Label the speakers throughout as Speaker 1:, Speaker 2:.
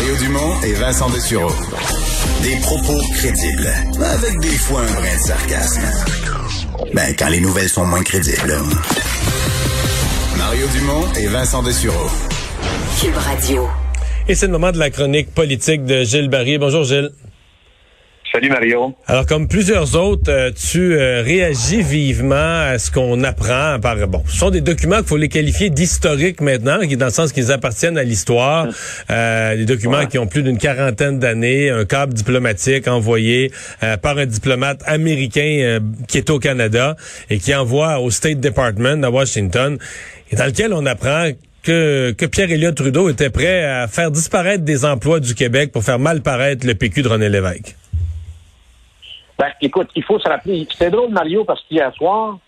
Speaker 1: Mario Dumont et Vincent Dessureau. Des propos crédibles, avec des fois un brin de sarcasme. Ben, quand les nouvelles sont moins crédibles. Mario Dumont et Vincent Dessureau.
Speaker 2: Cube Radio.
Speaker 3: Et c'est le moment de la chronique politique de Gilles Barry. Bonjour Gilles.
Speaker 4: Salut Mario.
Speaker 3: Alors comme plusieurs autres, euh, tu euh, réagis vivement à ce qu'on apprend par bon, ce sont des documents qu'il faut les qualifier d'historiques maintenant, qui dans le sens qu'ils appartiennent à l'histoire, euh, des documents qui ont plus d'une quarantaine d'années, un câble diplomatique envoyé euh, par un diplomate américain qui est au Canada et qui envoie au State Department à Washington et dans lequel on apprend que, que Pierre-Éliott Trudeau était prêt à faire disparaître des emplois du Québec pour faire mal paraître le PQ de René Lévesque.
Speaker 4: Ben, écoute, il faut se rappeler. C'est drôle, Mario, parce qu'hier soir,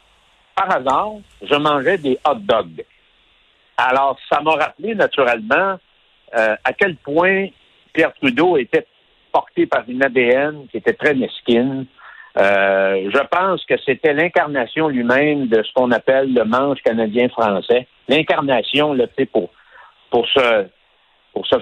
Speaker 4: par hasard, je mangeais des hot dogs. Alors, ça m'a rappelé naturellement euh, à quel point Pierre Trudeau était porté par une ADN qui était très mesquine. Euh, je pense que c'était l'incarnation lui-même de ce qu'on appelle le manche canadien-français. L'incarnation, sais, pour, pour se, pour se,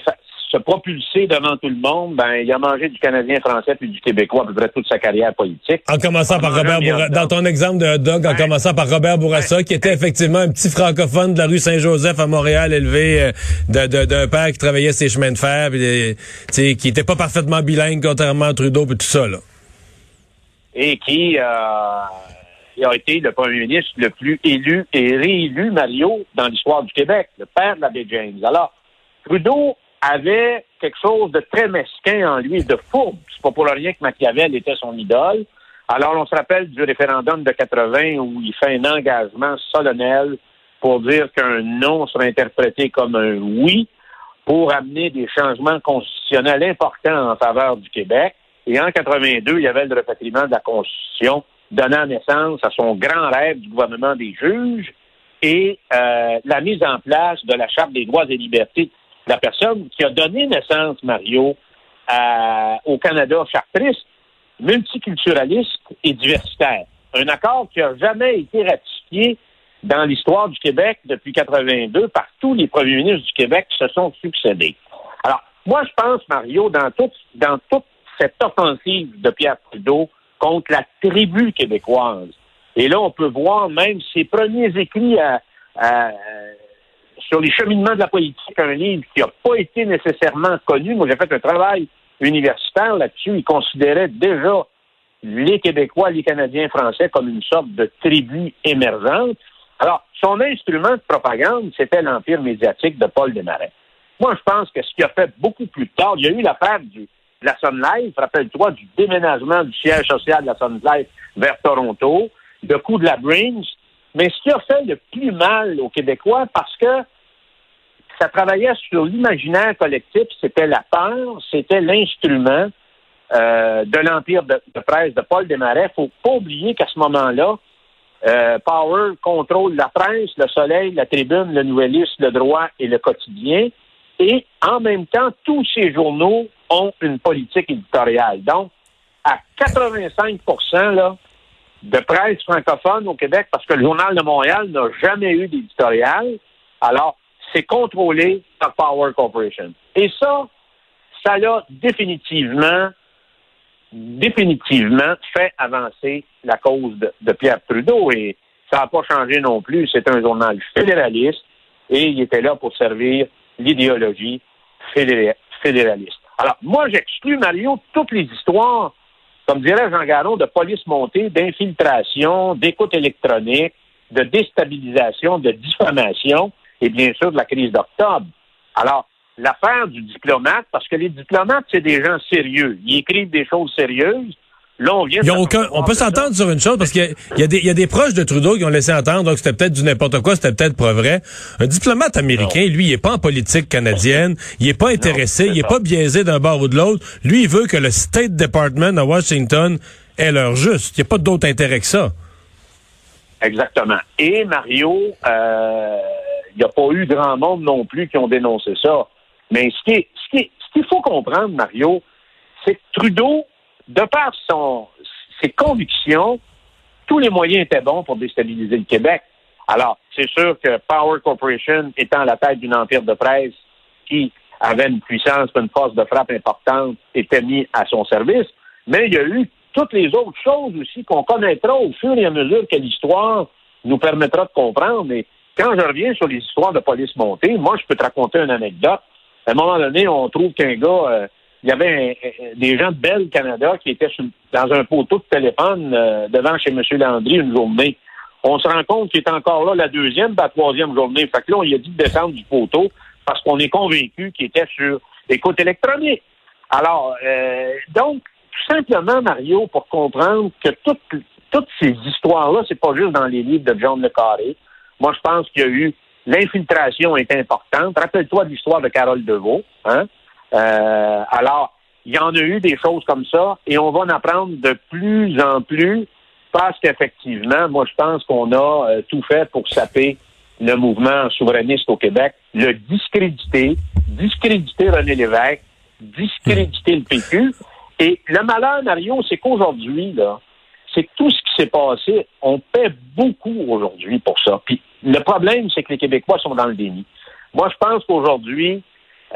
Speaker 4: se propulser devant tout le monde, ben, il a mangé du Canadien français puis du Québécois à peu près toute sa carrière politique.
Speaker 3: En commençant par Robert Bourassa, dans ton exemple de dog, en commençant par Robert Bourassa, qui était effectivement un petit francophone de la rue Saint-Joseph à Montréal, élevé euh, d'un de, père qui travaillait ses chemins de fer, puis, qui était pas parfaitement bilingue, contrairement à Trudeau, puis tout ça, là.
Speaker 4: Et qui, euh, a été le premier ministre le plus élu et réélu, Mario, dans l'histoire du Québec, le père de la baie James. Alors, Trudeau avait quelque chose de très mesquin en lui, de fourbe. C'est pas pour rien que Machiavel était son idole. Alors, on se rappelle du référendum de 80 où il fait un engagement solennel pour dire qu'un non serait interprété comme un oui pour amener des changements constitutionnels importants en faveur du Québec. Et en 82, il y avait le repatriement de la Constitution donnant naissance à son grand rêve du gouvernement des juges et euh, la mise en place de la Charte des droits et libertés la personne qui a donné naissance, Mario, au Canada chartriste, multiculturaliste et diversitaire. Un accord qui n'a jamais été ratifié dans l'histoire du Québec depuis 82 par tous les premiers ministres du Québec qui se sont succédés. Alors, moi, je pense, Mario, dans toute, dans toute cette offensive de Pierre Trudeau contre la tribu québécoise, et là, on peut voir même ses premiers écrits à sur les cheminements de la politique, un livre qui n'a pas été nécessairement connu. Moi, j'ai fait un travail universitaire là-dessus. Il considérait déjà les Québécois, les Canadiens français comme une sorte de tribu émergente. Alors, son instrument de propagande, c'était l'empire médiatique de Paul Desmarais. Moi, je pense que ce qui a fait beaucoup plus tard, il y a eu l'affaire de la Sun Life, rappelle-toi, du déménagement du siège social de la Sun Life vers Toronto, le coup de la Brains, mais ce qui a fait le plus mal aux Québécois, parce que ça travaillait sur l'imaginaire collectif, c'était la peur, c'était l'instrument euh, de l'empire de, presse de Paul Desmarais. Il faut pas oublier qu'à ce moment-là, euh, Power contrôle la presse, le Soleil, la Tribune, le Nouvelliste, le Droit et le Quotidien. Et en même temps, tous ces journaux ont une politique éditoriale. Donc, à 85 là, de presse francophone au Québec, parce que le Journal de Montréal n'a jamais eu d'éditorial. Alors, c'est contrôlé par Power Corporation. Et ça, ça l'a définitivement, définitivement fait avancer la cause de, Pierre Trudeau. Et ça n'a pas changé non plus. C'est un journal fédéraliste et il était là pour servir l'idéologie fédéraliste. Alors, moi, j'exclus, Mario, toutes les histoires, comme dirait Jean Garon, de police montée, d'infiltration, d'écoute électronique, de déstabilisation, de diffamation et bien sûr de la crise d'octobre. Alors, l'affaire du diplomate, parce que les diplomates, c'est des gens sérieux. Ils écrivent des choses sérieuses. Là, on vient
Speaker 3: aucun, on peut s'entendre sur une chose parce qu'il y, y, a des proches de Trudeau qui ont laissé entendre donc c'était peut-être du n'importe quoi, c'était peut-être pas vrai. Un diplomate américain, lui, il est pas en politique canadienne, il est pas intéressé, il est pas biaisé d'un bord ou de l'autre. Lui, il veut que le State Department à Washington ait leur juste. Il n'y a pas d'autre intérêt que ça.
Speaker 4: Exactement. Et Mario, euh, il n'y a pas eu grand monde non plus qui ont dénoncé ça. Mais ce qui ce qu'il faut comprendre, Mario, c'est que Trudeau, de par son, ses convictions, tous les moyens étaient bons pour déstabiliser le Québec. Alors, c'est sûr que Power Corporation étant la tête d'une empire de presse qui avait une puissance, une force de frappe importante, était mis à son service. Mais il y a eu toutes les autres choses aussi qu'on connaîtra au fur et à mesure que l'histoire nous permettra de comprendre. Et quand je reviens sur les histoires de police montée, moi, je peux te raconter une anecdote. À un moment donné, on trouve qu'un gars, euh, il y avait des gens de Bell Canada qui étaient dans un poteau de téléphone euh, devant chez M. Landry une journée. On se rend compte qu'il est encore là la deuxième, la troisième journée. Fait que là, on lui a dit de descendre du poteau parce qu'on est convaincu qu'il était sur écoute électronique. Alors, euh, donc, tout simplement, Mario, pour comprendre que toutes, toutes ces histoires-là, c'est pas juste dans les livres de John Le Carré. Moi, je pense qu'il y a eu l'infiltration est importante. Rappelle-toi l'histoire de Carole Deveau. Hein? Euh, alors, il y en a eu des choses comme ça, et on va en apprendre de plus en plus parce qu'effectivement, moi, je pense qu'on a euh, tout fait pour saper le mouvement souverainiste au Québec, le discréditer, discréditer René Lévesque, discréditer le PQ. Et le malheur, Mario, c'est qu'aujourd'hui, là, c'est tout ce qui s'est passé, on paie beaucoup aujourd'hui pour ça. Puis le problème, c'est que les Québécois sont dans le déni. Moi, je pense qu'aujourd'hui,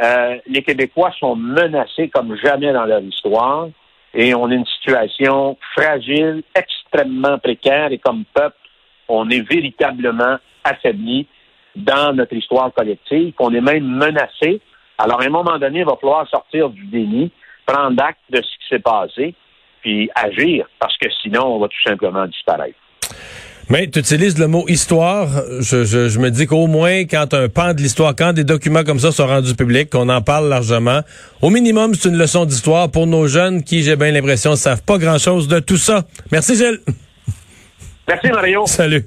Speaker 4: euh, les Québécois sont menacés comme jamais dans leur histoire et on a une situation fragile, extrêmement précaire et comme peuple, on est véritablement affaibli dans notre histoire collective, qu'on est même menacé. Alors, à un moment donné, il va falloir sortir du déni, prendre acte de ce qui s'est passé, puis agir, parce que sinon, on va tout simplement disparaître.
Speaker 3: Mais tu utilises le mot histoire. Je, je, me dis qu'au moins, quand un pan de l'histoire, quand des documents comme ça sont rendus publics, qu'on en parle largement, au minimum, c'est une leçon d'histoire pour nos jeunes qui, j'ai bien l'impression, ne savent pas grand-chose de tout ça. Merci, Gilles.
Speaker 4: Merci, Mario.
Speaker 3: Salut.